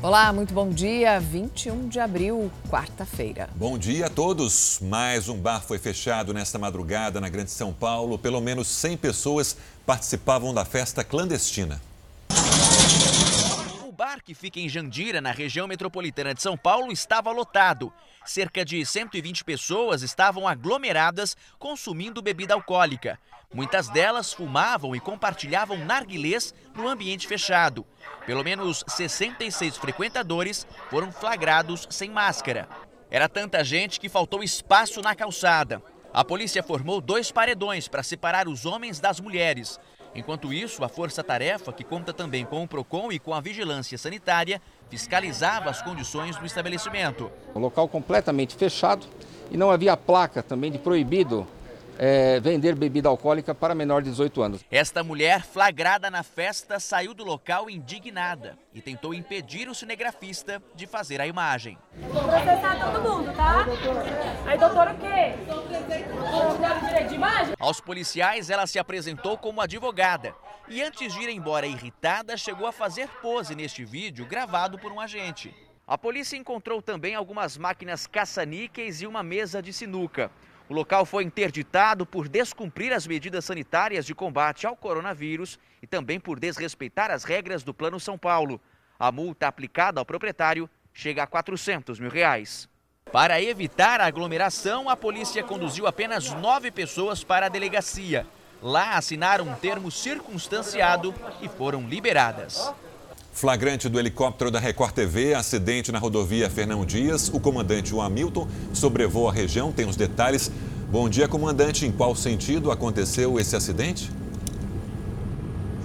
Olá, muito bom dia. 21 de abril, quarta-feira. Bom dia a todos. Mais um bar foi fechado nesta madrugada na Grande São Paulo. Pelo menos 100 pessoas participavam da festa clandestina. O bar que fica em Jandira, na região metropolitana de São Paulo, estava lotado. Cerca de 120 pessoas estavam aglomeradas consumindo bebida alcoólica. Muitas delas fumavam e compartilhavam narguilés no ambiente fechado. Pelo menos 66 frequentadores foram flagrados sem máscara. Era tanta gente que faltou espaço na calçada. A polícia formou dois paredões para separar os homens das mulheres. Enquanto isso, a Força Tarefa, que conta também com o PROCON e com a Vigilância Sanitária, fiscalizava as condições do estabelecimento. O local completamente fechado e não havia placa também de proibido é, vender bebida alcoólica para menor de 18 anos. Esta mulher, flagrada na festa, saiu do local indignada e tentou impedir o cinegrafista de fazer a imagem. Processar todo mundo, tá? Aí, doutor, o quê? direito de imagem? Aos policiais, ela se apresentou como advogada e, antes de ir embora irritada, chegou a fazer pose neste vídeo gravado por um agente. A polícia encontrou também algumas máquinas caça-níqueis e uma mesa de sinuca. O local foi interditado por descumprir as medidas sanitárias de combate ao coronavírus e também por desrespeitar as regras do Plano São Paulo. A multa aplicada ao proprietário chega a 400 mil reais. Para evitar a aglomeração, a polícia conduziu apenas nove pessoas para a delegacia. Lá assinaram um termo circunstanciado e foram liberadas. Flagrante do helicóptero da Record TV, acidente na rodovia Fernão Dias. O comandante o Hamilton sobrevoa a região, tem os detalhes. Bom dia, comandante. Em qual sentido aconteceu esse acidente?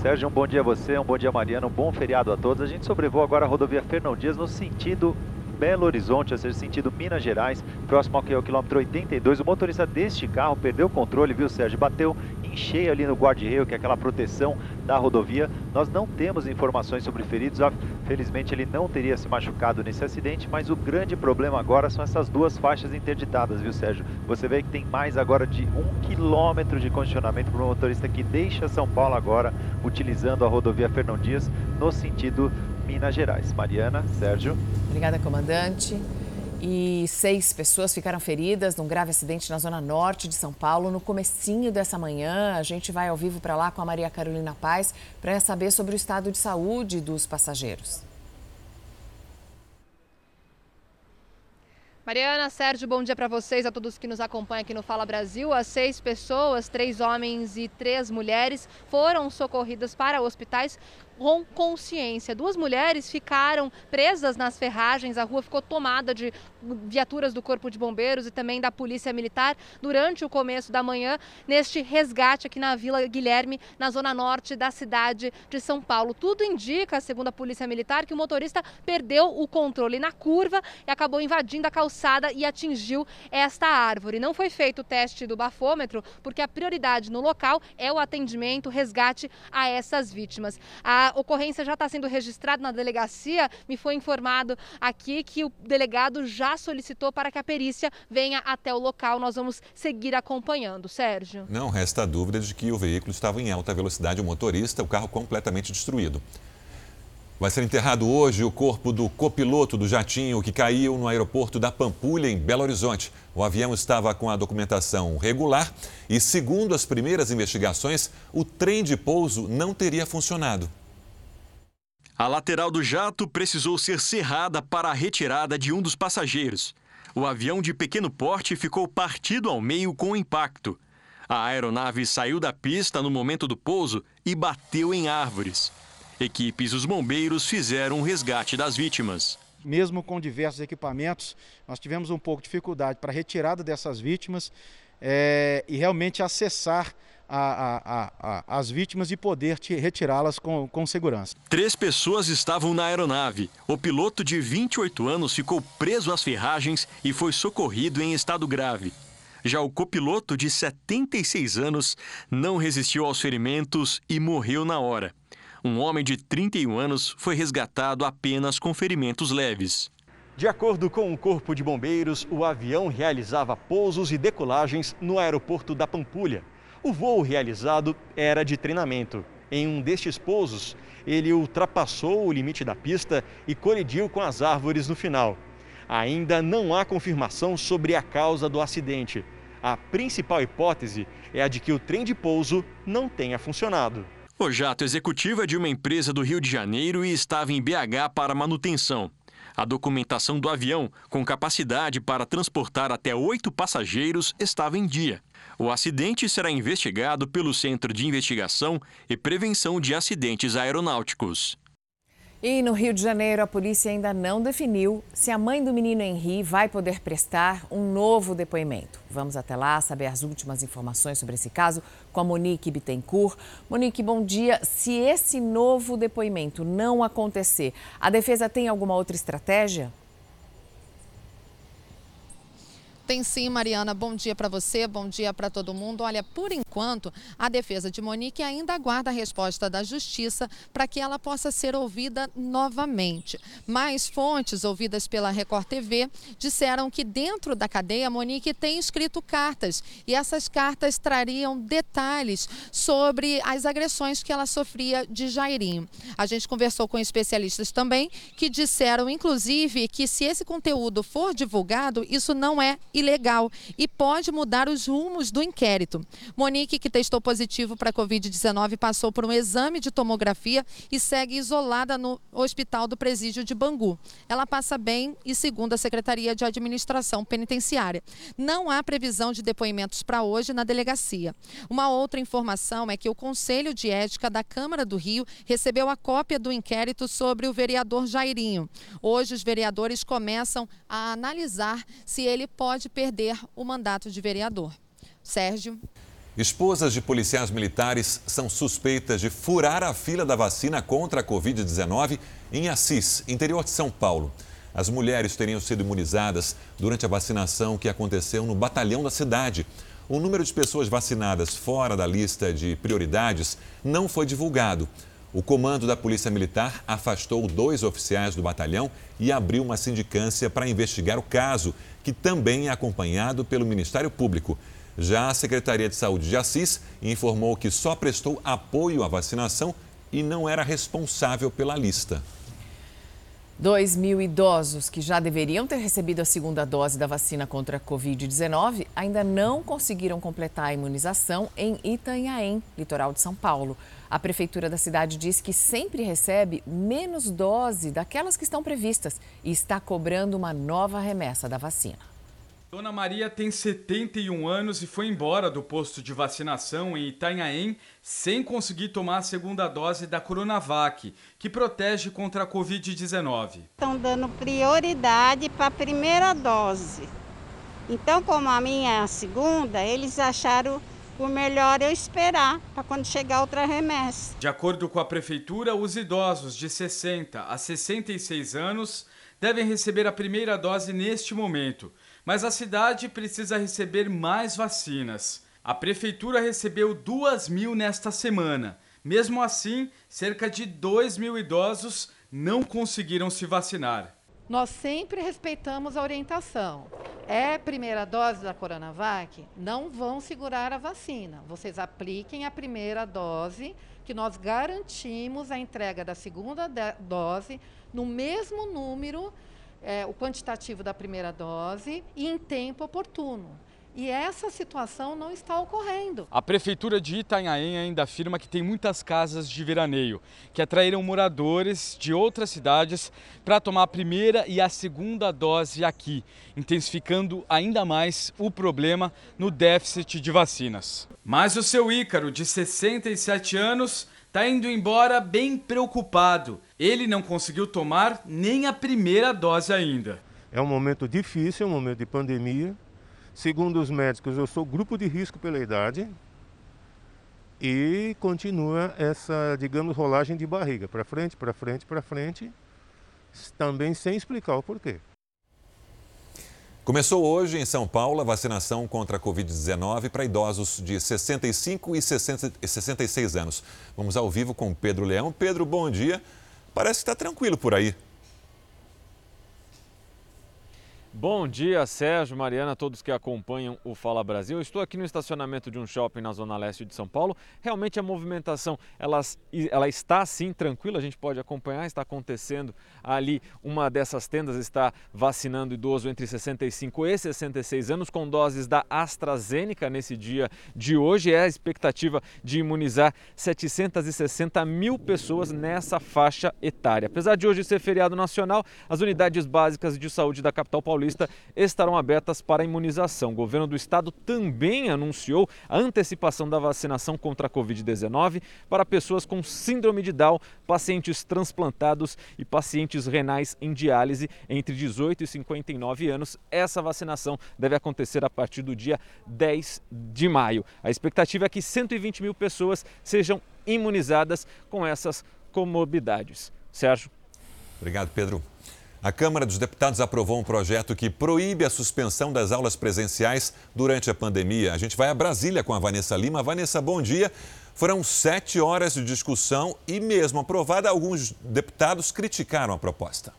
Sérgio, um bom dia a você, um bom dia Mariana, um bom feriado a todos. A gente sobrevoa agora a rodovia Fernão Dias no sentido Belo Horizonte, ou seja, sentido Minas Gerais, próximo ao quilômetro 82. O motorista deste carro perdeu o controle, viu, Sérgio? Bateu em cheio ali no guarda-reio, que é aquela proteção da rodovia. Nós não temos informações sobre feridos. Felizmente, ele não teria se machucado nesse acidente, mas o grande problema agora são essas duas faixas interditadas, viu, Sérgio? Você vê que tem mais agora de um quilômetro de condicionamento para o motorista que deixa São Paulo agora, utilizando a rodovia Fernão Dias, no sentido Minas Gerais. Mariana, Sérgio. Obrigada, comandante. E seis pessoas ficaram feridas num grave acidente na zona norte de São Paulo no comecinho dessa manhã. A gente vai ao vivo para lá com a Maria Carolina Paz para saber sobre o estado de saúde dos passageiros. Mariana, Sérgio, bom dia para vocês, a todos que nos acompanham aqui no Fala Brasil. As seis pessoas, três homens e três mulheres, foram socorridas para hospitais com consciência. Duas mulheres ficaram presas nas ferragens, a rua ficou tomada de viaturas do Corpo de Bombeiros e também da Polícia Militar durante o começo da manhã, neste resgate aqui na Vila Guilherme, na zona norte da cidade de São Paulo. Tudo indica, segundo a Polícia Militar, que o motorista perdeu o controle na curva e acabou invadindo a calçada e atingiu esta árvore. Não foi feito o teste do bafômetro, porque a prioridade no local é o atendimento, resgate a essas vítimas. A ocorrência já está sendo registrada na delegacia. Me foi informado aqui que o delegado já solicitou para que a perícia venha até o local. Nós vamos seguir acompanhando. Sérgio. Não resta dúvida de que o veículo estava em alta velocidade, o motorista, o carro completamente destruído. Vai ser enterrado hoje o corpo do copiloto do jatinho que caiu no aeroporto da Pampulha, em Belo Horizonte. O avião estava com a documentação regular e, segundo as primeiras investigações, o trem de pouso não teria funcionado. A lateral do jato precisou ser cerrada para a retirada de um dos passageiros. O avião de pequeno porte ficou partido ao meio com impacto. A aeronave saiu da pista no momento do pouso e bateu em árvores. Equipes dos bombeiros fizeram o resgate das vítimas. Mesmo com diversos equipamentos, nós tivemos um pouco de dificuldade para a retirada dessas vítimas é, e realmente acessar a, a, a, as vítimas e poder retirá-las com, com segurança. Três pessoas estavam na aeronave. O piloto de 28 anos ficou preso às ferragens e foi socorrido em estado grave. Já o copiloto de 76 anos não resistiu aos ferimentos e morreu na hora. Um homem de 31 anos foi resgatado apenas com ferimentos leves. De acordo com o Corpo de Bombeiros, o avião realizava pousos e decolagens no aeroporto da Pampulha. O voo realizado era de treinamento. Em um destes pousos, ele ultrapassou o limite da pista e colidiu com as árvores no final. Ainda não há confirmação sobre a causa do acidente. A principal hipótese é a de que o trem de pouso não tenha funcionado. O jato executivo é de uma empresa do Rio de Janeiro e estava em BH para manutenção. A documentação do avião, com capacidade para transportar até oito passageiros, estava em dia. O acidente será investigado pelo Centro de Investigação e Prevenção de Acidentes Aeronáuticos. E no Rio de Janeiro, a polícia ainda não definiu se a mãe do menino Henri vai poder prestar um novo depoimento. Vamos até lá saber as últimas informações sobre esse caso com a Monique Bittencourt. Monique, bom dia. Se esse novo depoimento não acontecer, a defesa tem alguma outra estratégia? Tem sim, Mariana. Bom dia para você, bom dia para todo mundo. Olha, por enquanto, a defesa de Monique ainda aguarda a resposta da Justiça para que ela possa ser ouvida novamente. Mas fontes ouvidas pela Record TV disseram que dentro da cadeia, Monique tem escrito cartas e essas cartas trariam detalhes sobre as agressões que ela sofria de Jairinho. A gente conversou com especialistas também que disseram, inclusive, que se esse conteúdo for divulgado, isso não é ilegal e pode mudar os rumos do inquérito. Monique, que testou positivo para a Covid-19, passou por um exame de tomografia e segue isolada no Hospital do Presídio de Bangu. Ela passa bem e, segundo a Secretaria de Administração Penitenciária, não há previsão de depoimentos para hoje na delegacia. Uma outra informação é que o Conselho de Ética da Câmara do Rio recebeu a cópia do inquérito sobre o vereador Jairinho. Hoje, os vereadores começam a analisar se ele pode pode perder o mandato de vereador. Sérgio. Esposas de policiais militares são suspeitas de furar a fila da vacina contra a Covid-19 em Assis, interior de São Paulo. As mulheres teriam sido imunizadas durante a vacinação que aconteceu no batalhão da cidade. O número de pessoas vacinadas fora da lista de prioridades não foi divulgado. O comando da Polícia Militar afastou dois oficiais do batalhão e abriu uma sindicância para investigar o caso, que também é acompanhado pelo Ministério Público. Já a Secretaria de Saúde de Assis informou que só prestou apoio à vacinação e não era responsável pela lista. 2 mil idosos que já deveriam ter recebido a segunda dose da vacina contra a Covid-19 ainda não conseguiram completar a imunização em Itanhaém, litoral de São Paulo. A prefeitura da cidade diz que sempre recebe menos dose daquelas que estão previstas e está cobrando uma nova remessa da vacina. Dona Maria tem 71 anos e foi embora do posto de vacinação em Itanhaém sem conseguir tomar a segunda dose da Coronavac, que protege contra a Covid-19. Estão dando prioridade para a primeira dose. Então, como a minha é a segunda, eles acharam por melhor eu esperar para quando chegar outra remessa. De acordo com a prefeitura, os idosos de 60 a 66 anos devem receber a primeira dose neste momento, mas a cidade precisa receber mais vacinas. A prefeitura recebeu 2 mil nesta semana. Mesmo assim, cerca de 2 mil idosos não conseguiram se vacinar. Nós sempre respeitamos a orientação. É primeira dose da Coronavac? Não vão segurar a vacina. Vocês apliquem a primeira dose, que nós garantimos a entrega da segunda dose no mesmo número, é, o quantitativo da primeira dose, e em tempo oportuno. E essa situação não está ocorrendo. A Prefeitura de Itanhaém ainda afirma que tem muitas casas de veraneio que atraíram moradores de outras cidades para tomar a primeira e a segunda dose aqui, intensificando ainda mais o problema no déficit de vacinas. Mas o seu Ícaro, de 67 anos, está indo embora bem preocupado. Ele não conseguiu tomar nem a primeira dose ainda. É um momento difícil, é um momento de pandemia Segundo os médicos, eu sou grupo de risco pela idade e continua essa, digamos, rolagem de barriga para frente, para frente, para frente, também sem explicar o porquê. Começou hoje em São Paulo a vacinação contra a Covid-19 para idosos de 65 e 66 anos. Vamos ao vivo com Pedro Leão. Pedro, bom dia. Parece que está tranquilo por aí. Bom dia, Sérgio, Mariana, todos que acompanham o Fala Brasil. Estou aqui no estacionamento de um shopping na zona leste de São Paulo. Realmente a movimentação ela, ela está sim tranquila, a gente pode acompanhar, está acontecendo ali. Uma dessas tendas está vacinando idoso entre 65 e 66 anos com doses da AstraZeneca nesse dia de hoje. É a expectativa de imunizar 760 mil pessoas nessa faixa etária. Apesar de hoje ser feriado nacional, as unidades básicas de saúde da capital paulista Paulista estarão abertas para imunização. O governo do estado também anunciou a antecipação da vacinação contra a Covid-19 para pessoas com síndrome de Down, pacientes transplantados e pacientes renais em diálise entre 18 e 59 anos. Essa vacinação deve acontecer a partir do dia 10 de maio. A expectativa é que 120 mil pessoas sejam imunizadas com essas comorbidades. Sérgio. Obrigado, Pedro. A Câmara dos Deputados aprovou um projeto que proíbe a suspensão das aulas presenciais durante a pandemia. A gente vai a Brasília com a Vanessa Lima. Vanessa, bom dia. Foram sete horas de discussão e, mesmo aprovada, alguns deputados criticaram a proposta.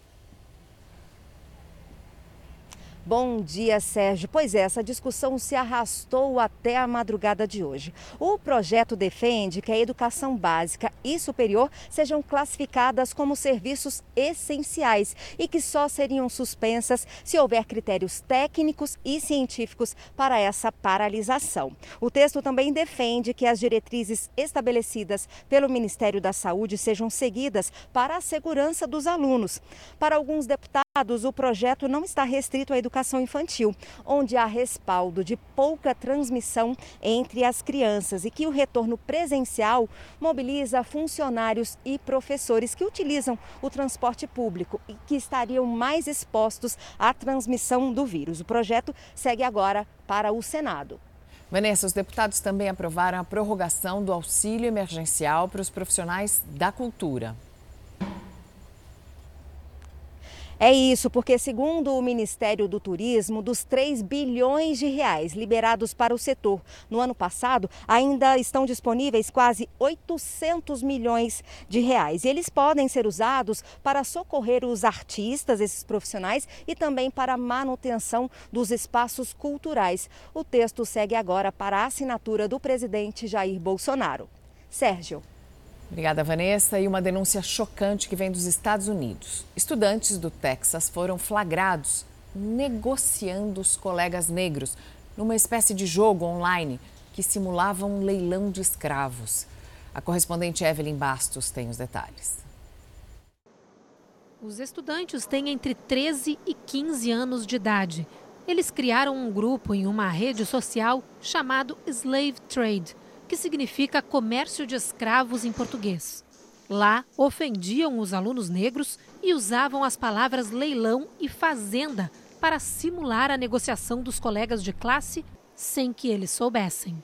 Bom dia, Sérgio. Pois é, essa discussão se arrastou até a madrugada de hoje. O projeto defende que a educação básica e superior sejam classificadas como serviços essenciais e que só seriam suspensas se houver critérios técnicos e científicos para essa paralisação. O texto também defende que as diretrizes estabelecidas pelo Ministério da Saúde sejam seguidas para a segurança dos alunos. Para alguns deputados, o projeto não está restrito à educação educação infantil, onde há respaldo de pouca transmissão entre as crianças e que o retorno presencial mobiliza funcionários e professores que utilizam o transporte público e que estariam mais expostos à transmissão do vírus. O projeto segue agora para o Senado. Vanessa, os deputados também aprovaram a prorrogação do auxílio emergencial para os profissionais da cultura. É isso, porque segundo o Ministério do Turismo, dos 3 bilhões de reais liberados para o setor no ano passado, ainda estão disponíveis quase 800 milhões de reais. E eles podem ser usados para socorrer os artistas, esses profissionais, e também para a manutenção dos espaços culturais. O texto segue agora para a assinatura do presidente Jair Bolsonaro. Sérgio. Obrigada, Vanessa. E uma denúncia chocante que vem dos Estados Unidos. Estudantes do Texas foram flagrados negociando os colegas negros numa espécie de jogo online que simulava um leilão de escravos. A correspondente Evelyn Bastos tem os detalhes. Os estudantes têm entre 13 e 15 anos de idade. Eles criaram um grupo em uma rede social chamado Slave Trade que significa comércio de escravos em português. Lá, ofendiam os alunos negros e usavam as palavras leilão e fazenda para simular a negociação dos colegas de classe sem que eles soubessem.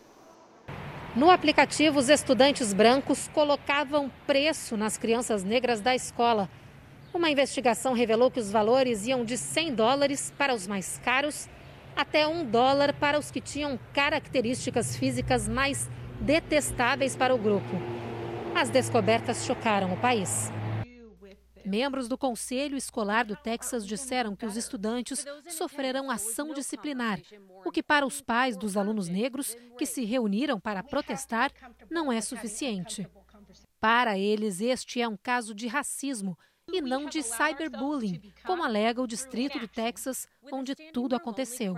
No aplicativo, os estudantes brancos colocavam preço nas crianças negras da escola. Uma investigação revelou que os valores iam de 100 dólares para os mais caros até um dólar para os que tinham características físicas mais detestáveis para o grupo. As descobertas chocaram o país. Membros do Conselho Escolar do Texas disseram que os estudantes sofrerão ação disciplinar, o que para os pais dos alunos negros que se reuniram para protestar não é suficiente. Para eles, este é um caso de racismo e não de cyberbullying, como alega o distrito do Texas, onde tudo aconteceu.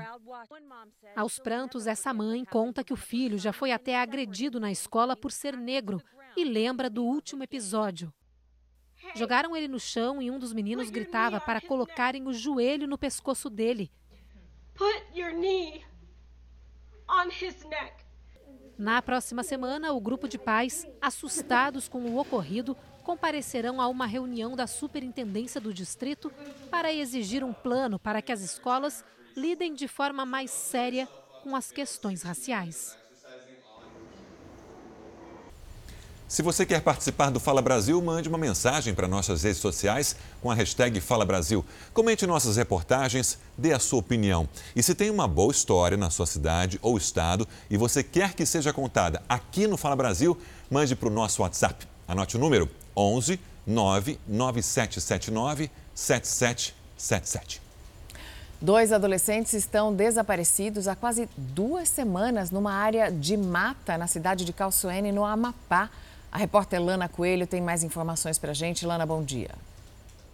Aos prantos, essa mãe conta que o filho já foi até agredido na escola por ser negro e lembra do último episódio. Jogaram ele no chão e um dos meninos gritava para colocarem o joelho no pescoço dele. Na próxima semana, o grupo de pais, assustados com o ocorrido, comparecerão a uma reunião da Superintendência do Distrito para exigir um plano para que as escolas lidem de forma mais séria com as questões raciais. Se você quer participar do Fala Brasil, mande uma mensagem para nossas redes sociais com a hashtag Fala Brasil. Comente nossas reportagens, dê a sua opinião. E se tem uma boa história na sua cidade ou estado e você quer que seja contada aqui no Fala Brasil, mande para o nosso WhatsApp. Anote o número 11 99779 7777. Dois adolescentes estão desaparecidos há quase duas semanas numa área de mata na cidade de Calçoene, no Amapá. A repórter Lana Coelho tem mais informações para a gente. Lana, bom dia.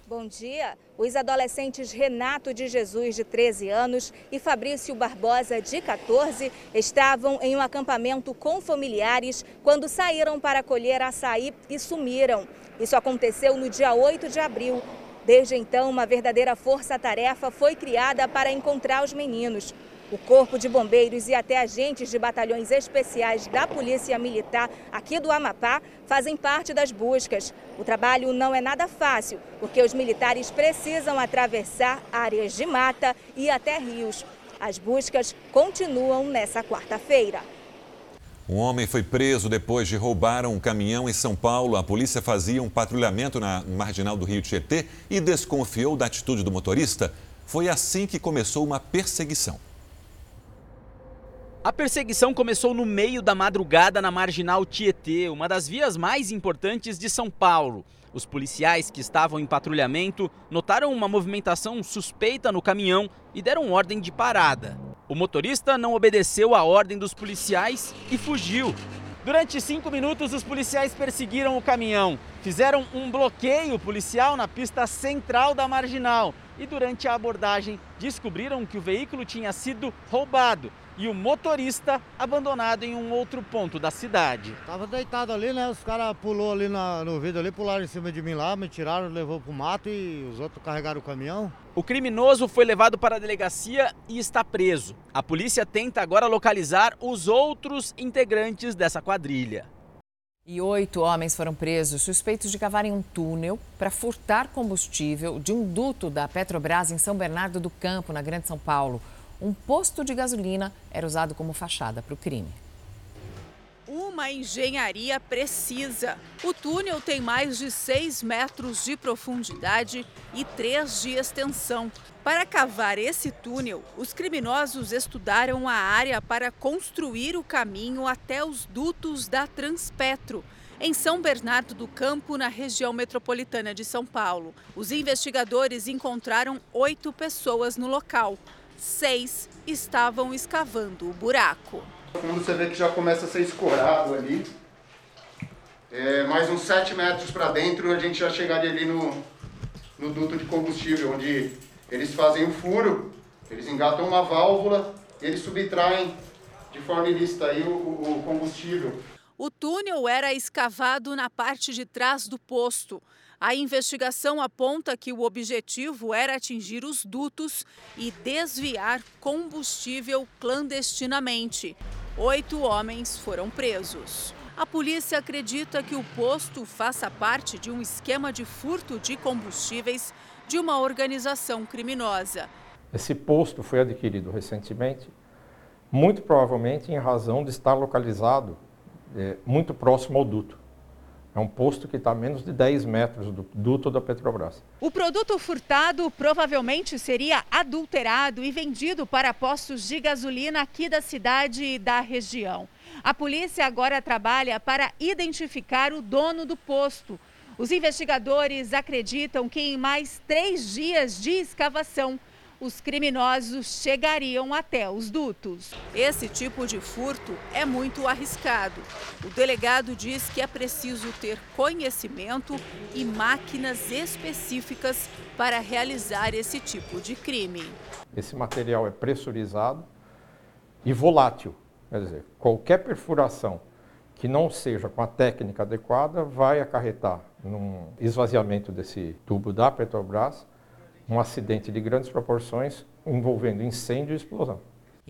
Bom dia. Os adolescentes Renato de Jesus, de 13 anos, e Fabrício Barbosa, de 14, estavam em um acampamento com familiares quando saíram para colher açaí e sumiram. Isso aconteceu no dia 8 de abril. Desde então, uma verdadeira força-tarefa foi criada para encontrar os meninos. O Corpo de Bombeiros e até agentes de batalhões especiais da Polícia Militar aqui do Amapá fazem parte das buscas. O trabalho não é nada fácil, porque os militares precisam atravessar áreas de mata e até rios. As buscas continuam nessa quarta-feira. Um homem foi preso depois de roubar um caminhão em São Paulo. A polícia fazia um patrulhamento na marginal do Rio Tietê e desconfiou da atitude do motorista. Foi assim que começou uma perseguição. A perseguição começou no meio da madrugada na marginal Tietê, uma das vias mais importantes de São Paulo. Os policiais que estavam em patrulhamento notaram uma movimentação suspeita no caminhão e deram ordem de parada. O motorista não obedeceu à ordem dos policiais e fugiu. Durante cinco minutos, os policiais perseguiram o caminhão. Fizeram um bloqueio policial na pista central da marginal. E durante a abordagem, descobriram que o veículo tinha sido roubado e o motorista abandonado em um outro ponto da cidade. Tava deitado ali, né? Os caras pulou ali na, no vidro ali, pularam em cima de mim lá, me tiraram, levou pro mato e os outros carregaram o caminhão. O criminoso foi levado para a delegacia e está preso. A polícia tenta agora localizar os outros integrantes dessa quadrilha. E oito homens foram presos suspeitos de cavarem um túnel para furtar combustível de um duto da Petrobras em São Bernardo do Campo, na Grande São Paulo um posto de gasolina era usado como fachada para o crime. Uma engenharia precisa. O túnel tem mais de 6 metros de profundidade e 3 de extensão. Para cavar esse túnel, os criminosos estudaram a área para construir o caminho até os dutos da Transpetro, em São Bernardo do Campo, na região metropolitana de São Paulo. Os investigadores encontraram oito pessoas no local seis estavam escavando o buraco. Quando você vê que já começa a ser escorado ali, é, mais uns 7 metros para dentro, a gente já chegaria ali no, no duto de combustível, onde eles fazem o furo, eles engatam uma válvula e eles subtraem de forma ilícita aí o, o combustível. O túnel era escavado na parte de trás do posto. A investigação aponta que o objetivo era atingir os dutos e desviar combustível clandestinamente. Oito homens foram presos. A polícia acredita que o posto faça parte de um esquema de furto de combustíveis de uma organização criminosa. Esse posto foi adquirido recentemente, muito provavelmente em razão de estar localizado é, muito próximo ao duto. É um posto que está a menos de 10 metros do duto da Petrobras. O produto furtado provavelmente seria adulterado e vendido para postos de gasolina aqui da cidade e da região. A polícia agora trabalha para identificar o dono do posto. Os investigadores acreditam que em mais três dias de escavação, os criminosos chegariam até os dutos. Esse tipo de furto é muito arriscado. O delegado diz que é preciso ter conhecimento e máquinas específicas para realizar esse tipo de crime. Esse material é pressurizado e volátil, quer dizer, qualquer perfuração que não seja com a técnica adequada vai acarretar num esvaziamento desse tubo da Petrobras um acidente de grandes proporções envolvendo incêndio e explosão.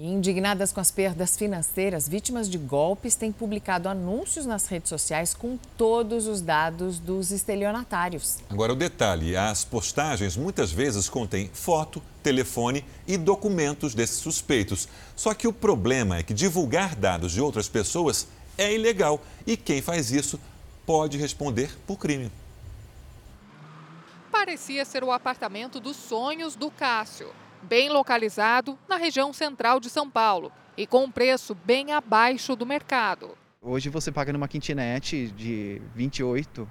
Indignadas com as perdas financeiras, vítimas de golpes têm publicado anúncios nas redes sociais com todos os dados dos estelionatários. Agora, o detalhe: as postagens muitas vezes contêm foto, telefone e documentos desses suspeitos. Só que o problema é que divulgar dados de outras pessoas é ilegal e quem faz isso pode responder por crime parecia ser o apartamento dos sonhos do Cássio, bem localizado na região central de São Paulo e com um preço bem abaixo do mercado. Hoje você paga numa kitnet de 28 R$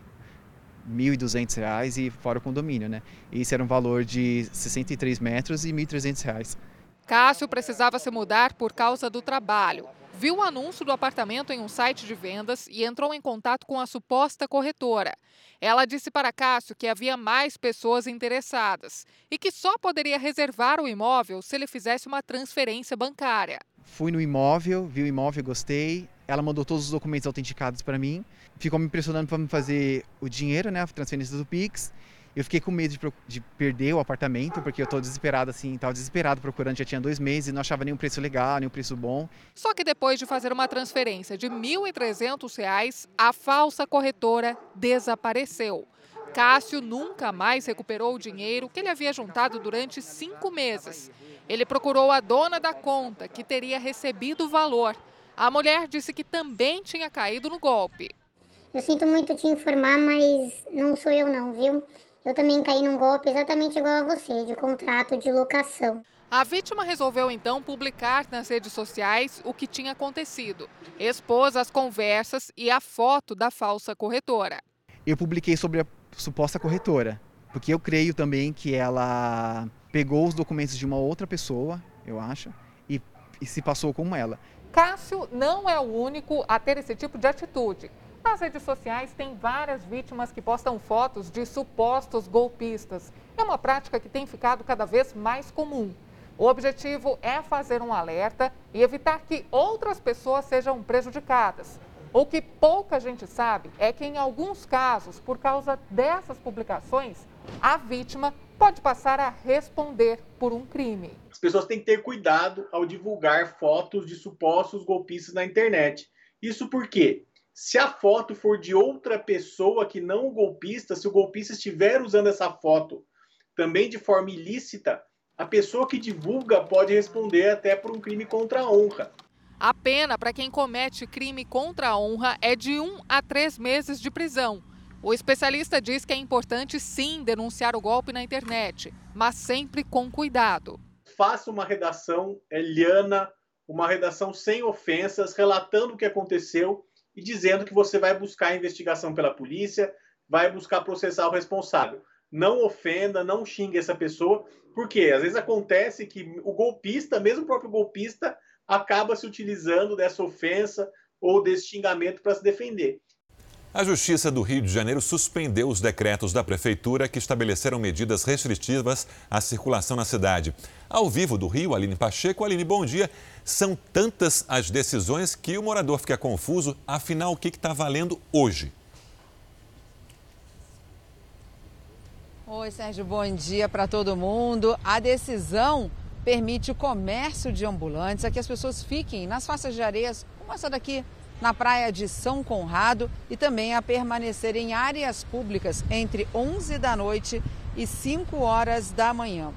1.200 e fora o condomínio, né? Esse era um valor de 63 metros e R$ 1.300. Cássio precisava se mudar por causa do trabalho. Viu o anúncio do apartamento em um site de vendas e entrou em contato com a suposta corretora. Ela disse para Cássio que havia mais pessoas interessadas e que só poderia reservar o imóvel se ele fizesse uma transferência bancária. Fui no imóvel, vi o imóvel, gostei. Ela mandou todos os documentos autenticados para mim. Ficou me impressionando para me fazer o dinheiro, né, a transferência do Pix. Eu fiquei com medo de, de perder o apartamento, porque eu estou desesperado assim, estava desesperado procurando, já tinha dois meses e não achava nenhum preço legal, nenhum preço bom. Só que depois de fazer uma transferência de R$ 1.300, a falsa corretora desapareceu. Cássio nunca mais recuperou o dinheiro que ele havia juntado durante cinco meses. Ele procurou a dona da conta, que teria recebido o valor. A mulher disse que também tinha caído no golpe. Eu sinto muito te informar, mas não sou eu não, viu? Eu também caí num golpe exatamente igual a você, de contrato de locação. A vítima resolveu então publicar nas redes sociais o que tinha acontecido. Expôs as conversas e a foto da falsa corretora. Eu publiquei sobre a suposta corretora, porque eu creio também que ela pegou os documentos de uma outra pessoa, eu acho, e, e se passou como ela. Cássio não é o único a ter esse tipo de atitude. Nas redes sociais tem várias vítimas que postam fotos de supostos golpistas. É uma prática que tem ficado cada vez mais comum. O objetivo é fazer um alerta e evitar que outras pessoas sejam prejudicadas. O que pouca gente sabe é que, em alguns casos, por causa dessas publicações, a vítima pode passar a responder por um crime. As pessoas têm que ter cuidado ao divulgar fotos de supostos golpistas na internet. Isso porque se a foto for de outra pessoa que não o golpista, se o golpista estiver usando essa foto também de forma ilícita, a pessoa que divulga pode responder até por um crime contra a honra. A pena para quem comete crime contra a honra é de um a três meses de prisão. O especialista diz que é importante sim denunciar o golpe na internet, mas sempre com cuidado. Faça uma redação liana, uma redação sem ofensas, relatando o que aconteceu e dizendo que você vai buscar a investigação pela polícia, vai buscar processar o responsável. Não ofenda, não xingue essa pessoa, porque às vezes acontece que o golpista, mesmo o próprio golpista, acaba se utilizando dessa ofensa ou desse xingamento para se defender. A Justiça do Rio de Janeiro suspendeu os decretos da Prefeitura que estabeleceram medidas restritivas à circulação na cidade. Ao vivo do Rio, Aline Pacheco. Aline, bom dia. São tantas as decisões que o morador fica confuso. Afinal, o que está valendo hoje? Oi, Sérgio, bom dia para todo mundo. A decisão permite o comércio de ambulantes, a que as pessoas fiquem nas faixas de areias, como essa daqui, na praia de São Conrado e também a permanecer em áreas públicas entre 11 da noite e 5 horas da manhã.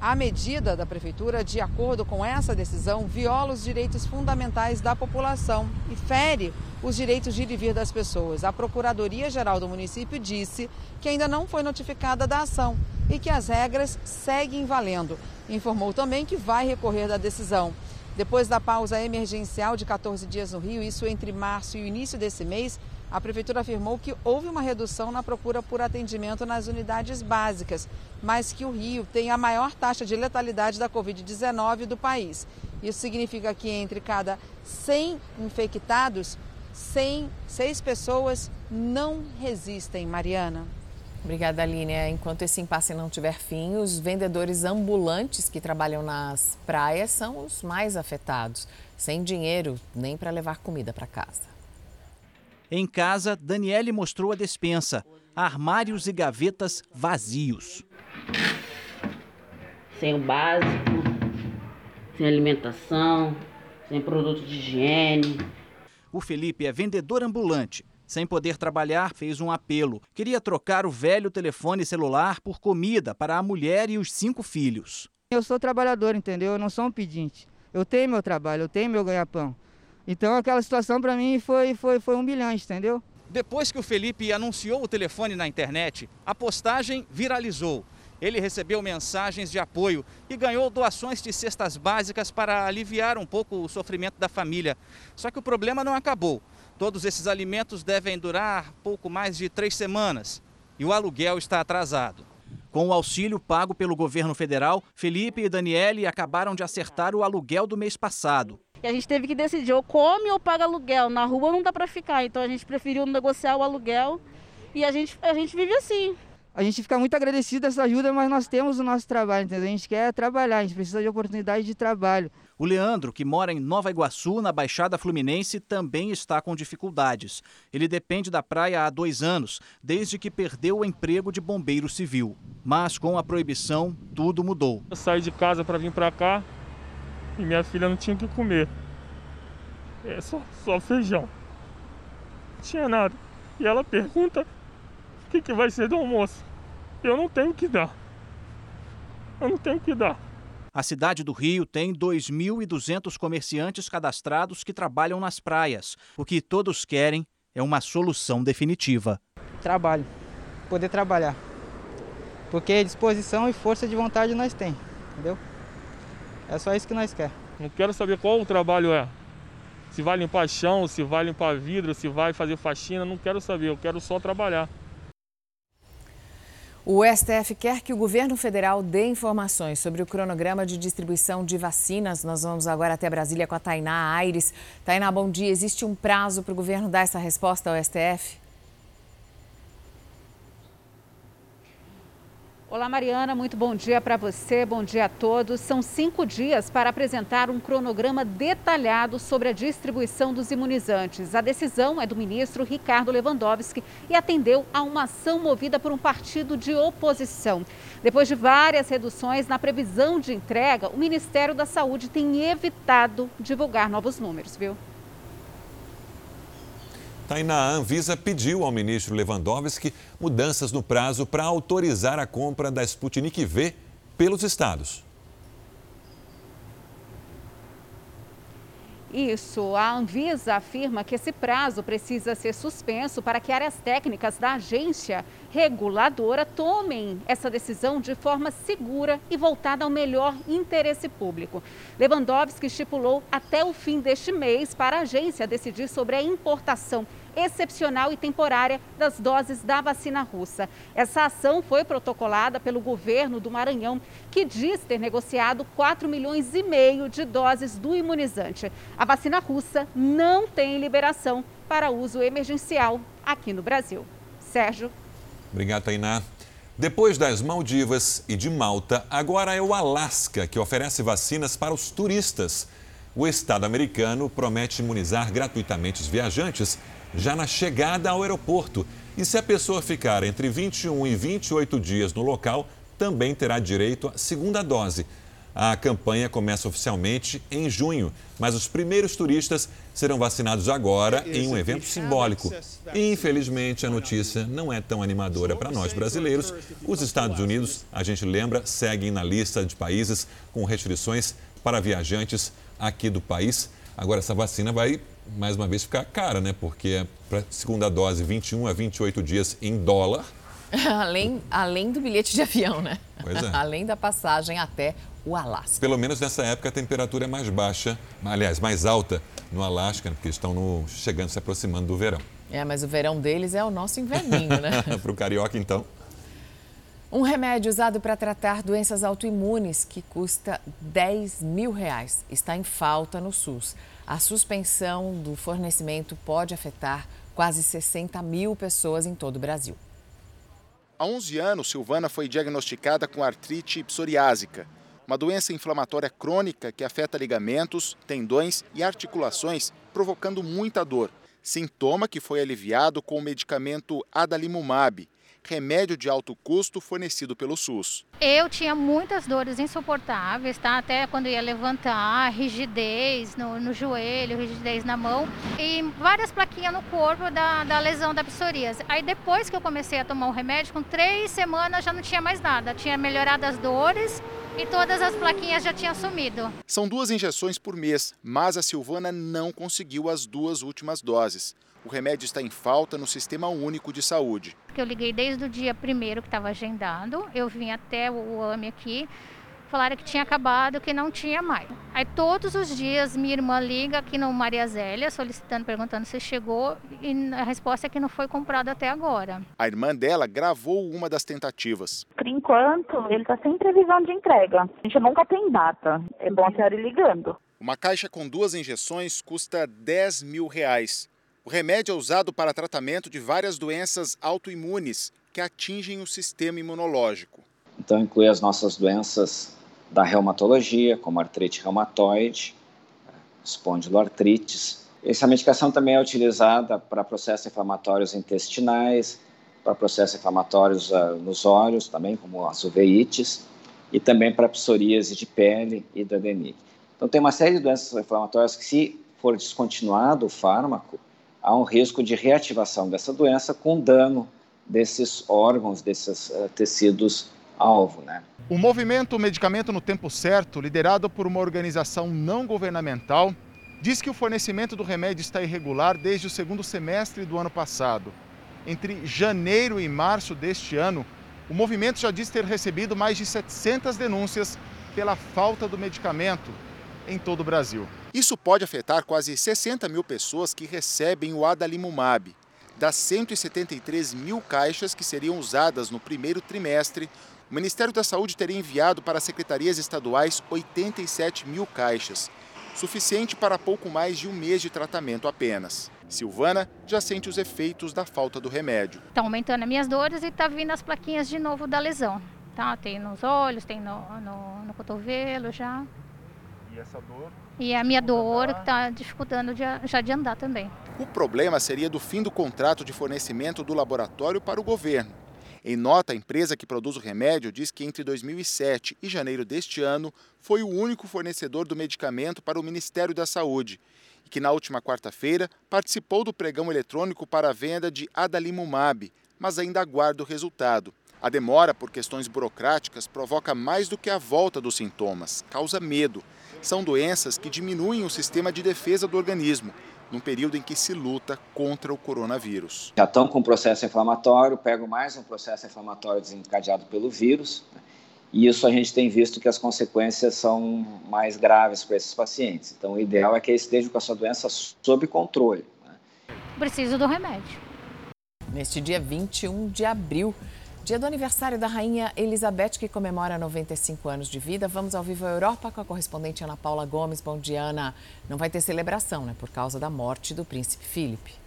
A medida da Prefeitura, de acordo com essa decisão, viola os direitos fundamentais da população e fere os direitos de ir e vir das pessoas. A Procuradoria-Geral do município disse que ainda não foi notificada da ação e que as regras seguem valendo. Informou também que vai recorrer da decisão. Depois da pausa emergencial de 14 dias no Rio, isso entre março e o início desse mês, a Prefeitura afirmou que houve uma redução na procura por atendimento nas unidades básicas, mas que o Rio tem a maior taxa de letalidade da Covid-19 do país. Isso significa que entre cada 100 infectados, 100, 6 pessoas não resistem, Mariana. Obrigada, Aline. É, enquanto esse impasse não tiver fim, os vendedores ambulantes que trabalham nas praias são os mais afetados, sem dinheiro nem para levar comida para casa. Em casa, Daniele mostrou a despensa, armários e gavetas vazios. Sem o básico, sem alimentação, sem produtos de higiene. O Felipe é vendedor ambulante sem poder trabalhar, fez um apelo. Queria trocar o velho telefone celular por comida para a mulher e os cinco filhos. Eu sou trabalhador, entendeu? Eu não sou um pedinte. Eu tenho meu trabalho, eu tenho meu ganha-pão. Então aquela situação para mim foi, foi, foi humilhante, entendeu? Depois que o Felipe anunciou o telefone na internet, a postagem viralizou. Ele recebeu mensagens de apoio e ganhou doações de cestas básicas para aliviar um pouco o sofrimento da família. Só que o problema não acabou. Todos esses alimentos devem durar pouco mais de três semanas e o aluguel está atrasado. Com o auxílio pago pelo governo federal, Felipe e Daniele acabaram de acertar o aluguel do mês passado. E a gente teve que decidir ou come ou paga aluguel. Na rua não dá para ficar, então a gente preferiu negociar o aluguel e a gente, a gente vive assim. A gente fica muito agradecido dessa ajuda, mas nós temos o nosso trabalho, entendeu? A gente quer trabalhar, a gente precisa de oportunidade de trabalho. O Leandro, que mora em Nova Iguaçu, na Baixada Fluminense, também está com dificuldades. Ele depende da praia há dois anos, desde que perdeu o emprego de bombeiro civil. Mas com a proibição, tudo mudou. Eu saí de casa para vir para cá e minha filha não tinha o que comer. É só, só feijão. Não tinha nada. E ela pergunta o que, que vai ser do almoço. Eu não tenho o que dar. Eu não tenho o que dar. A cidade do Rio tem 2.200 comerciantes cadastrados que trabalham nas praias. O que todos querem é uma solução definitiva. Trabalho, poder trabalhar. Porque disposição e força de vontade nós temos, entendeu? É só isso que nós queremos. Não quero saber qual o trabalho é. Se vai limpar chão, se vai limpar vidro, se vai fazer faxina, não quero saber, eu quero só trabalhar. O STF quer que o governo federal dê informações sobre o cronograma de distribuição de vacinas. Nós vamos agora até Brasília com a Tainá Aires. Tainá, bom dia. Existe um prazo para o governo dar essa resposta ao STF? Olá, Mariana, muito bom dia para você, bom dia a todos. São cinco dias para apresentar um cronograma detalhado sobre a distribuição dos imunizantes. A decisão é do ministro Ricardo Lewandowski e atendeu a uma ação movida por um partido de oposição. Depois de várias reduções na previsão de entrega, o Ministério da Saúde tem evitado divulgar novos números, viu? Tainá, a Anvisa pediu ao ministro Lewandowski mudanças no prazo para autorizar a compra da Sputnik V pelos estados. Isso, a Anvisa afirma que esse prazo precisa ser suspenso para que áreas técnicas da agência reguladora tomem essa decisão de forma segura e voltada ao melhor interesse público. Lewandowski estipulou até o fim deste mês para a agência decidir sobre a importação excepcional e temporária das doses da vacina russa. Essa ação foi protocolada pelo governo do Maranhão, que diz ter negociado 4 milhões e meio de doses do imunizante. A vacina russa não tem liberação para uso emergencial aqui no Brasil. Sérgio. Obrigado, Tainá. Depois das Maldivas e de Malta, agora é o Alasca que oferece vacinas para os turistas. O Estado americano promete imunizar gratuitamente os viajantes já na chegada ao aeroporto. E se a pessoa ficar entre 21 e 28 dias no local, também terá direito à segunda dose. A campanha começa oficialmente em junho, mas os primeiros turistas serão vacinados agora em um evento simbólico. Infelizmente, a notícia não é tão animadora para nós brasileiros. Os Estados Unidos, a gente lembra, seguem na lista de países com restrições para viajantes aqui do país. Agora, essa vacina vai mais uma vez ficar cara, né? Porque é para segunda dose 21 a 28 dias em dólar. além, além do bilhete de avião, né? Pois é. além da passagem até o Alasca. Pelo menos nessa época a temperatura é mais baixa, aliás, mais alta no Alasca, porque estão no, chegando, se aproximando do verão. É, mas o verão deles é o nosso inverninho, né? para o carioca, então. Um remédio usado para tratar doenças autoimunes que custa 10 mil reais está em falta no SUS. A suspensão do fornecimento pode afetar quase 60 mil pessoas em todo o Brasil. Há 11 anos, Silvana foi diagnosticada com artrite psoriásica, uma doença inflamatória crônica que afeta ligamentos, tendões e articulações, provocando muita dor. Sintoma que foi aliviado com o medicamento adalimumab, remédio de alto custo fornecido pelo SUS. Eu tinha muitas dores insuportáveis, tá? Até quando ia levantar, rigidez no, no joelho, rigidez na mão e várias plaquinhas no corpo da, da lesão da psoríase. Aí depois que eu comecei a tomar o remédio, com três semanas já não tinha mais nada, tinha melhorado as dores e todas as plaquinhas já tinham sumido. São duas injeções por mês, mas a Silvana não conseguiu as duas últimas doses. O remédio está em falta no Sistema Único de Saúde. Eu liguei desde o dia primeiro que estava agendado, eu vim até o AME aqui, Falaram que tinha acabado, que não tinha mais. Aí todos os dias minha irmã liga aqui no Maria Zélia, solicitando, perguntando se chegou, e a resposta é que não foi comprado até agora. A irmã dela gravou uma das tentativas. Por enquanto, ele está sem previsão de entrega. A gente nunca tem data. É bom a senhora ir ligando. Uma caixa com duas injeções custa 10 mil reais. O remédio é usado para tratamento de várias doenças autoimunes que atingem o sistema imunológico. Então, inclui as nossas doenças da reumatologia, como artrite reumatoide, espondiloartrites. Essa medicação também é utilizada para processos inflamatórios intestinais, para processos inflamatórios uh, nos olhos, também como as uveites, e também para psoríase de pele e hidroadenite. Então, tem uma série de doenças inflamatórias que, se for descontinuado o fármaco, há um risco de reativação dessa doença com dano desses órgãos, desses uh, tecidos alvo, né? O movimento Medicamento no Tempo Certo, liderado por uma organização não governamental, diz que o fornecimento do remédio está irregular desde o segundo semestre do ano passado. Entre janeiro e março deste ano, o movimento já diz ter recebido mais de 700 denúncias pela falta do medicamento em todo o Brasil. Isso pode afetar quase 60 mil pessoas que recebem o adalimumab. Das 173 mil caixas que seriam usadas no primeiro trimestre, o Ministério da Saúde teria enviado para as secretarias estaduais 87 mil caixas, suficiente para pouco mais de um mês de tratamento apenas. Silvana já sente os efeitos da falta do remédio. Está aumentando as minhas dores e está vindo as plaquinhas de novo da lesão. Tá? Tem nos olhos, tem no, no, no cotovelo já. E essa dor? E a minha dor que está dificultando de, já de andar também. O problema seria do fim do contrato de fornecimento do laboratório para o governo. Em nota, a empresa que produz o remédio diz que entre 2007 e janeiro deste ano foi o único fornecedor do medicamento para o Ministério da Saúde e que na última quarta-feira participou do pregão eletrônico para a venda de adalimumab, mas ainda aguarda o resultado. A demora por questões burocráticas provoca mais do que a volta dos sintomas, causa medo. São doenças que diminuem o sistema de defesa do organismo num período em que se luta contra o coronavírus. Já estão com processo inflamatório, pegam mais um processo inflamatório desencadeado pelo vírus, né? e isso a gente tem visto que as consequências são mais graves para esses pacientes. Então, o ideal é que eles estejam com a sua doença sob controle. Né? Preciso do remédio. Neste dia 21 de abril, Dia do aniversário da rainha Elizabeth, que comemora 95 anos de vida. Vamos ao vivo à Europa com a correspondente Ana Paula Gomes. Bom dia, Ana. Não vai ter celebração, né? Por causa da morte do príncipe Felipe.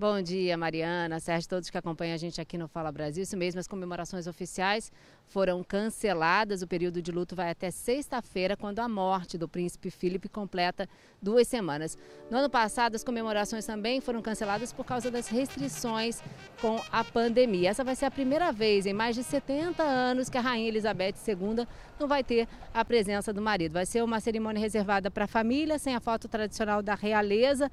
Bom dia, Mariana, Sérgio, todos que acompanham a gente aqui no Fala Brasil. Isso mesmo, as comemorações oficiais foram canceladas. O período de luto vai até sexta-feira, quando a morte do príncipe Felipe completa duas semanas. No ano passado, as comemorações também foram canceladas por causa das restrições com a pandemia. Essa vai ser a primeira vez em mais de 70 anos que a rainha Elizabeth II não vai ter a presença do marido. Vai ser uma cerimônia reservada para a família, sem a foto tradicional da realeza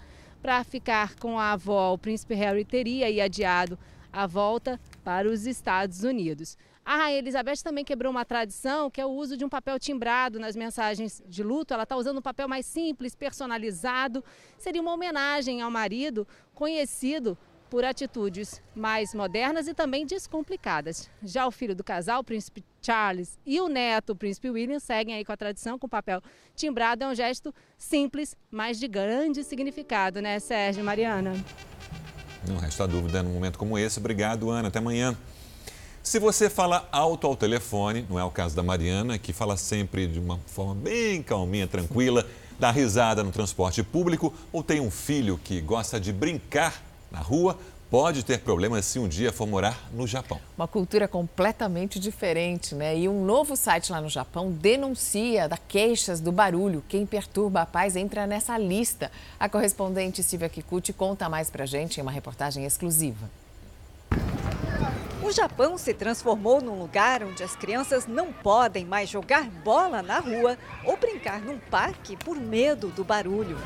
para ficar com a avó, o príncipe Harry teria aí adiado a volta para os Estados Unidos. A Rainha Elizabeth também quebrou uma tradição, que é o uso de um papel timbrado nas mensagens de luto. Ela está usando um papel mais simples, personalizado. Seria uma homenagem ao marido, conhecido por atitudes mais modernas e também descomplicadas. Já o filho do casal, o príncipe Charles, e o neto, o príncipe William, seguem aí com a tradição, com papel timbrado. É um gesto simples, mas de grande significado, né, Sérgio Mariana? Não resta dúvida num momento como esse. Obrigado, Ana. Até amanhã. Se você fala alto ao telefone, não é o caso da Mariana, que fala sempre de uma forma bem calminha, tranquila, dá risada no transporte público, ou tem um filho que gosta de brincar na rua, pode ter problemas se um dia for morar no Japão. Uma cultura completamente diferente, né? E um novo site lá no Japão denuncia da queixas do barulho. Quem perturba a paz entra nessa lista. A correspondente Silvia Kikuchi conta mais pra gente em uma reportagem exclusiva. O Japão se transformou num lugar onde as crianças não podem mais jogar bola na rua ou brincar num parque por medo do barulho.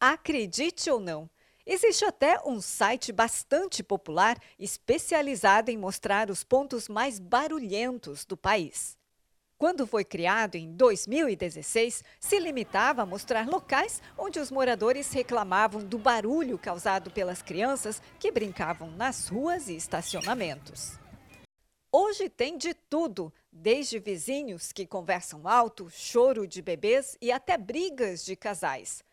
Acredite ou não, Existe até um site bastante popular especializado em mostrar os pontos mais barulhentos do país. Quando foi criado em 2016, se limitava a mostrar locais onde os moradores reclamavam do barulho causado pelas crianças que brincavam nas ruas e estacionamentos. Hoje tem de tudo, desde vizinhos que conversam alto, choro de bebês e até brigas de casais.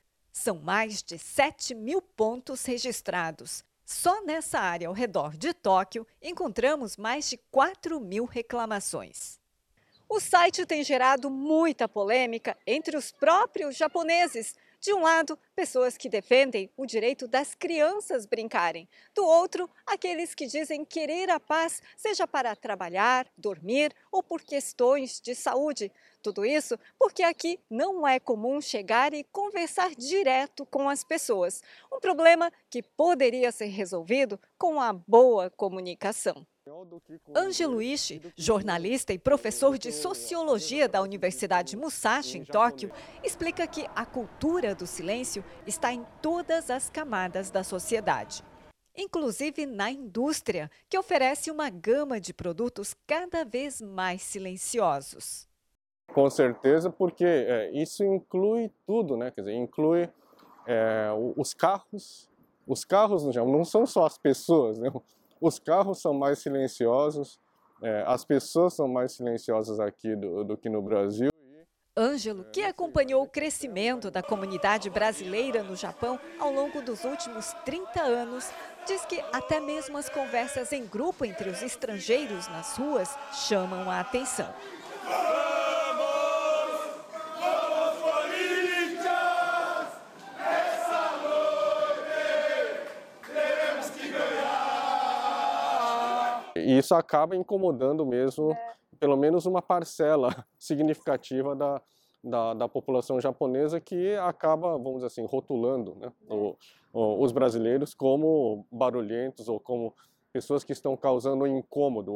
São mais de 7 mil pontos registrados. Só nessa área ao redor de Tóquio encontramos mais de 4 mil reclamações. O site tem gerado muita polêmica entre os próprios japoneses. De um lado, pessoas que defendem o direito das crianças brincarem. Do outro, aqueles que dizem querer a paz, seja para trabalhar, dormir ou por questões de saúde. Tudo isso porque aqui não é comum chegar e conversar direto com as pessoas. Um problema que poderia ser resolvido com a boa comunicação. Ângelo Ishii, jornalista e professor de sociologia da Universidade Musashi, em Tóquio, explica que a cultura do silêncio está em todas as camadas da sociedade. Inclusive na indústria, que oferece uma gama de produtos cada vez mais silenciosos. Com certeza, porque é, isso inclui tudo, né? Quer dizer, inclui é, os carros. Os carros não são só as pessoas, né? Os carros são mais silenciosos, é, as pessoas são mais silenciosas aqui do, do que no Brasil. Ângelo, que acompanhou o crescimento da comunidade brasileira no Japão ao longo dos últimos 30 anos, diz que até mesmo as conversas em grupo entre os estrangeiros nas ruas chamam a atenção. E isso acaba incomodando mesmo, é. pelo menos uma parcela significativa da, da, da, população japonesa que acaba, vamos dizer assim, rotulando né, o, o, os brasileiros como barulhentos ou como pessoas que estão causando incômodo.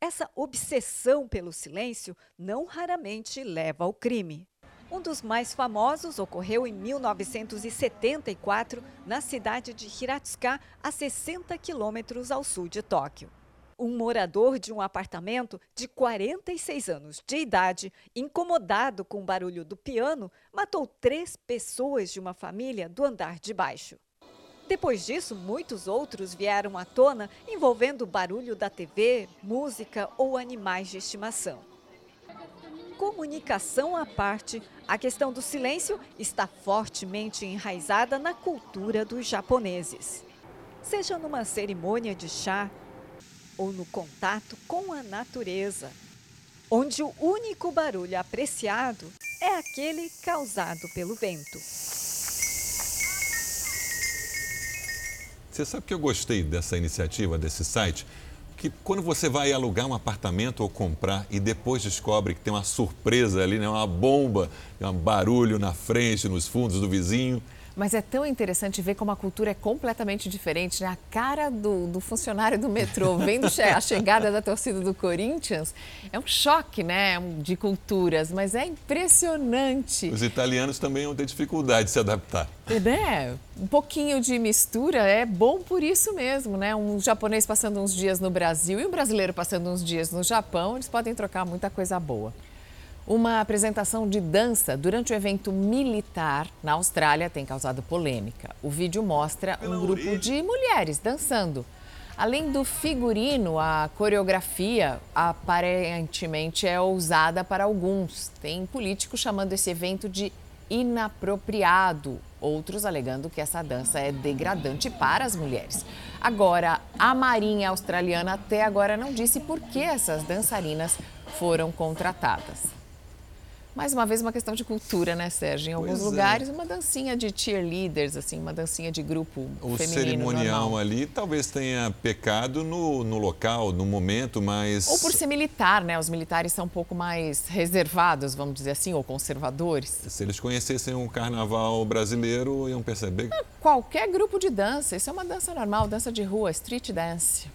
Essa obsessão pelo silêncio não raramente leva ao crime. Um dos mais famosos ocorreu em 1974 na cidade de Hiratsuka, a 60 quilômetros ao sul de Tóquio. Um morador de um apartamento de 46 anos de idade, incomodado com o barulho do piano, matou três pessoas de uma família do andar de baixo. Depois disso, muitos outros vieram à tona envolvendo o barulho da TV, música ou animais de estimação. Comunicação à parte, a questão do silêncio está fortemente enraizada na cultura dos japoneses. Seja numa cerimônia de chá, ou no contato com a natureza, onde o único barulho apreciado é aquele causado pelo vento. Você sabe que eu gostei dessa iniciativa, desse site? Que quando você vai alugar um apartamento ou comprar e depois descobre que tem uma surpresa ali, né? uma bomba, um barulho na frente, nos fundos do vizinho, mas é tão interessante ver como a cultura é completamente diferente. Né? A cara do, do funcionário do metrô vendo a chegada da torcida do Corinthians é um choque né? de culturas, mas é impressionante. Os italianos também vão ter dificuldade de se adaptar. É, né? Um pouquinho de mistura é bom por isso mesmo, né? Um japonês passando uns dias no Brasil e um brasileiro passando uns dias no Japão, eles podem trocar muita coisa boa. Uma apresentação de dança durante o evento militar na Austrália tem causado polêmica. O vídeo mostra um grupo de mulheres dançando. Além do figurino, a coreografia aparentemente é ousada para alguns. Tem políticos chamando esse evento de inapropriado, outros alegando que essa dança é degradante para as mulheres. Agora, a Marinha Australiana até agora não disse por que essas dançarinas foram contratadas. Mais uma vez, uma questão de cultura, né, Sérgio? Em alguns pois é. lugares, é. uma dancinha de cheerleaders, assim, uma dancinha de grupo o feminino. O cerimonial normal. ali talvez tenha pecado no, no local, no momento, mas. Ou por ser militar, né? Os militares são um pouco mais reservados, vamos dizer assim, ou conservadores. Se eles conhecessem o carnaval brasileiro, iam perceber. É, qualquer grupo de dança, isso é uma dança normal, dança de rua, street dance.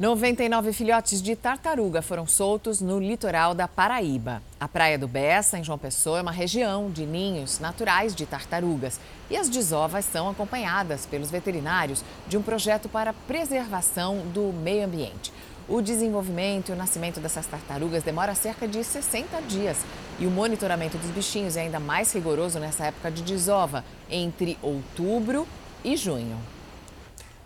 99 filhotes de tartaruga foram soltos no litoral da Paraíba. A Praia do Bessa, em João Pessoa, é uma região de ninhos naturais de tartarugas. E as desovas são acompanhadas pelos veterinários de um projeto para preservação do meio ambiente. O desenvolvimento e o nascimento dessas tartarugas demora cerca de 60 dias. E o monitoramento dos bichinhos é ainda mais rigoroso nessa época de desova, entre outubro e junho.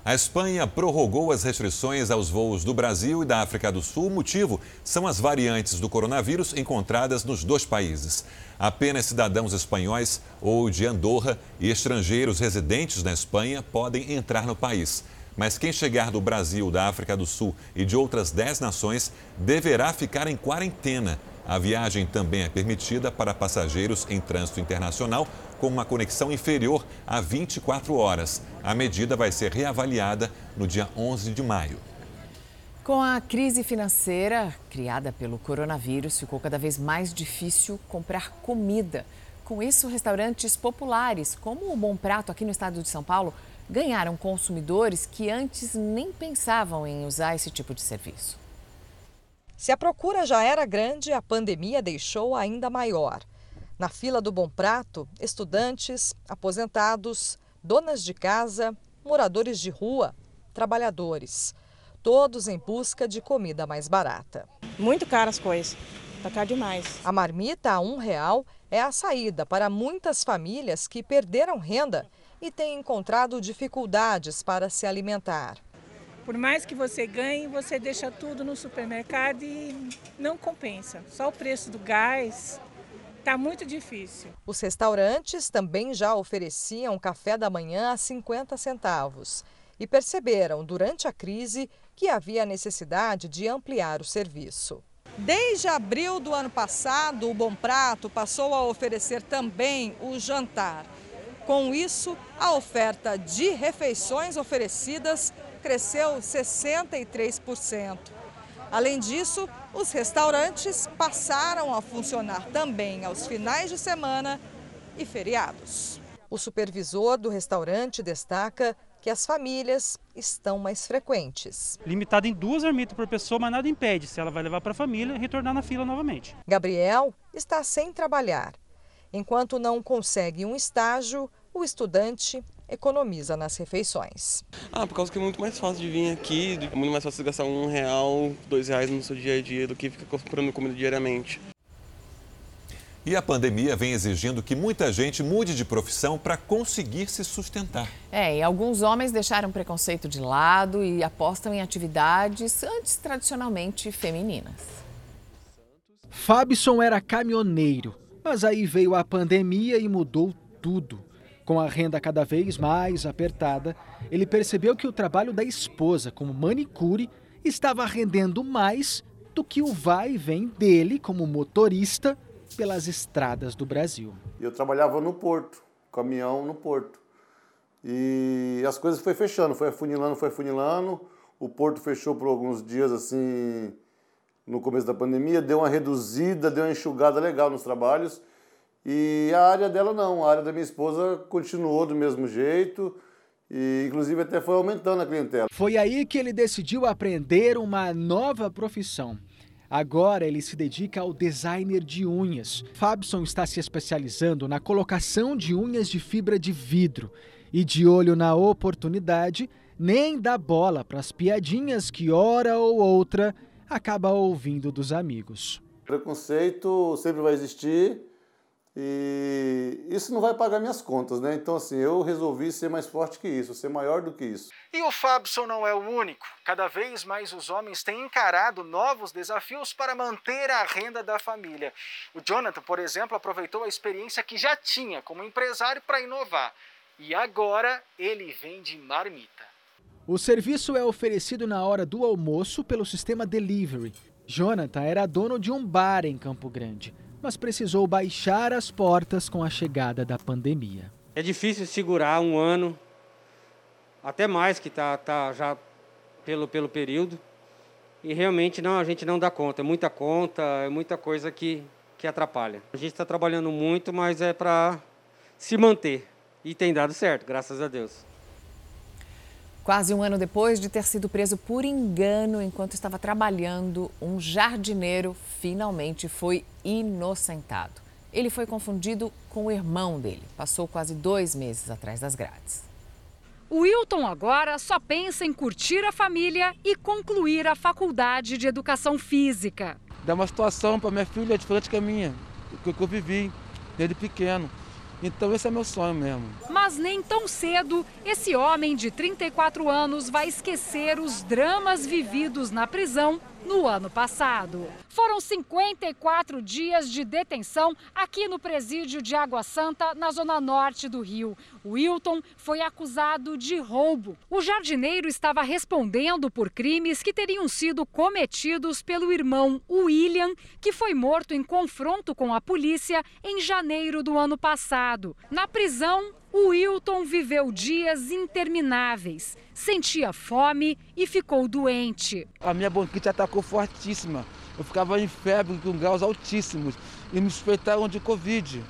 A Espanha prorrogou as restrições aos voos do Brasil e da África do Sul. O motivo são as variantes do coronavírus encontradas nos dois países. Apenas cidadãos espanhóis ou de Andorra e estrangeiros residentes na Espanha podem entrar no país. Mas quem chegar do Brasil, da África do Sul e de outras 10 nações deverá ficar em quarentena. A viagem também é permitida para passageiros em trânsito internacional com uma conexão inferior a 24 horas. A medida vai ser reavaliada no dia 11 de maio. Com a crise financeira criada pelo coronavírus, ficou cada vez mais difícil comprar comida. Com isso, restaurantes populares, como o Bom Prato aqui no estado de São Paulo, ganharam consumidores que antes nem pensavam em usar esse tipo de serviço. Se a procura já era grande, a pandemia deixou ainda maior. Na fila do Bom Prato, estudantes, aposentados, donas de casa, moradores de rua, trabalhadores. Todos em busca de comida mais barata. Muito caras as coisas. Tá caro demais. A marmita a um real é a saída para muitas famílias que perderam renda e têm encontrado dificuldades para se alimentar. Por mais que você ganhe, você deixa tudo no supermercado e não compensa. Só o preço do gás, Está muito difícil. Os restaurantes também já ofereciam café da manhã a 50 centavos e perceberam durante a crise que havia necessidade de ampliar o serviço. Desde abril do ano passado, o Bom Prato passou a oferecer também o jantar. Com isso, a oferta de refeições oferecidas cresceu 63%. Além disso, os restaurantes passaram a funcionar também aos finais de semana e feriados. O supervisor do restaurante destaca que as famílias estão mais frequentes. Limitado em duas ermitas por pessoa, mas nada impede, se ela vai levar para a família, retornar na fila novamente. Gabriel está sem trabalhar. Enquanto não consegue um estágio, o estudante economiza nas refeições. Ah, por causa que é muito mais fácil de vir aqui, muito mais fácil de gastar um real, dois reais no seu dia a dia do que ficar comprando comida diariamente. E a pandemia vem exigindo que muita gente mude de profissão para conseguir se sustentar. É, e alguns homens deixaram preconceito de lado e apostam em atividades antes tradicionalmente femininas. Fabson era caminhoneiro, mas aí veio a pandemia e mudou tudo. Com a renda cada vez mais apertada, ele percebeu que o trabalho da esposa como manicure estava rendendo mais do que o vai e vem dele como motorista pelas estradas do Brasil. Eu trabalhava no porto, caminhão no porto. E as coisas foi fechando, foi afunilando, foi afunilando. O porto fechou por alguns dias assim no começo da pandemia, deu uma reduzida, deu uma enxugada legal nos trabalhos. E a área dela não, a área da minha esposa continuou do mesmo jeito e inclusive até foi aumentando a clientela. Foi aí que ele decidiu aprender uma nova profissão. Agora ele se dedica ao designer de unhas. Fabson está se especializando na colocação de unhas de fibra de vidro e de olho na oportunidade, nem dá bola para as piadinhas que hora ou outra acaba ouvindo dos amigos. Preconceito sempre vai existir e isso não vai pagar minhas contas, né? Então, assim, eu resolvi ser mais forte que isso, ser maior do que isso. E o Fabson não é o único. Cada vez mais os homens têm encarado novos desafios para manter a renda da família. O Jonathan, por exemplo, aproveitou a experiência que já tinha como empresário para inovar. E agora ele vende marmita. O serviço é oferecido na hora do almoço pelo sistema Delivery. Jonathan era dono de um bar em Campo Grande mas precisou baixar as portas com a chegada da pandemia. É difícil segurar um ano, até mais que está tá já pelo, pelo período. E realmente não, a gente não dá conta. É muita conta, é muita coisa que, que atrapalha. A gente está trabalhando muito, mas é para se manter. E tem dado certo, graças a Deus. Quase um ano depois de ter sido preso por engano enquanto estava trabalhando, um jardineiro finalmente foi inocentado. Ele foi confundido com o irmão dele. Passou quase dois meses atrás das grades. O Wilton agora só pensa em curtir a família e concluir a faculdade de educação física. Dá uma situação para minha filha diferente que a minha, que eu vivi desde pequeno. Então esse é meu sonho mesmo. Mas nem tão cedo, esse homem de 34 anos vai esquecer os dramas vividos na prisão no ano passado. Foram 54 dias de detenção aqui no presídio de Água Santa, na zona norte do Rio. Wilton foi acusado de roubo. O jardineiro estava respondendo por crimes que teriam sido cometidos pelo irmão William, que foi morto em confronto com a polícia em janeiro do ano passado. Na prisão, o Wilton viveu dias intermináveis, sentia fome e ficou doente. A minha bronquite atacou fortíssima. Eu ficava em febre com graus altíssimos e me suspeitaram de Covid.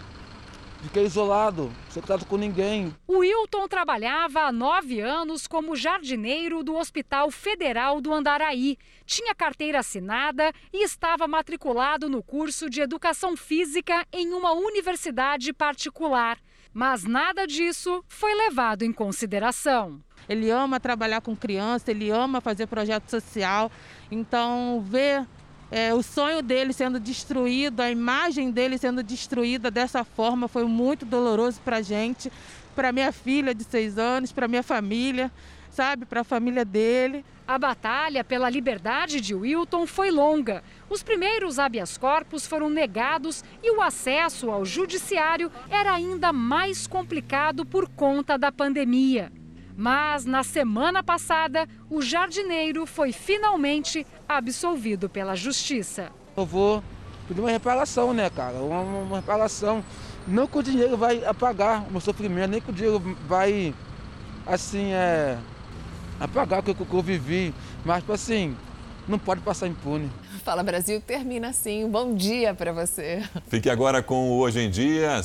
Fiquei isolado, sem contato com ninguém. O Wilton trabalhava há nove anos como jardineiro do Hospital Federal do Andaraí. Tinha carteira assinada e estava matriculado no curso de Educação Física em uma universidade particular. Mas nada disso foi levado em consideração. Ele ama trabalhar com criança, ele ama fazer projeto social. Então, ver é, o sonho dele sendo destruído, a imagem dele sendo destruída dessa forma foi muito doloroso para a gente, para minha filha de seis anos, para minha família, sabe, para a família dele. A batalha pela liberdade de Wilton foi longa. Os primeiros habeas corpus foram negados e o acesso ao judiciário era ainda mais complicado por conta da pandemia. Mas na semana passada, o jardineiro foi finalmente absolvido pela justiça. Eu vou pedir uma reparação, né, cara? Uma, uma reparação. Não que o dinheiro vai apagar o meu sofrimento, nem que o dinheiro vai, assim, é, apagar o que eu vivi. Mas, tipo assim, não pode passar impune. Fala Brasil termina assim. Um bom dia para você. Fique agora com o Hoje em Dia.